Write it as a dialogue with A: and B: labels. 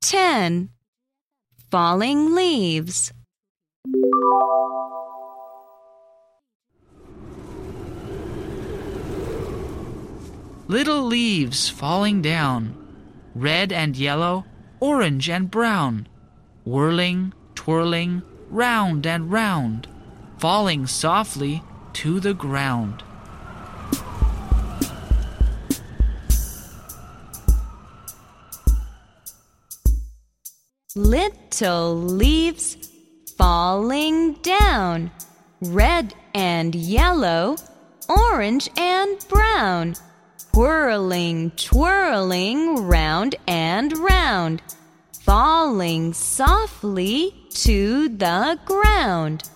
A: 10. Falling leaves.
B: Little leaves falling down, red and yellow, orange and brown, whirling, twirling, round and round, falling softly to the ground.
A: Little leaves falling down, red and yellow, orange and brown, whirling, twirling, round and round, falling softly to the ground.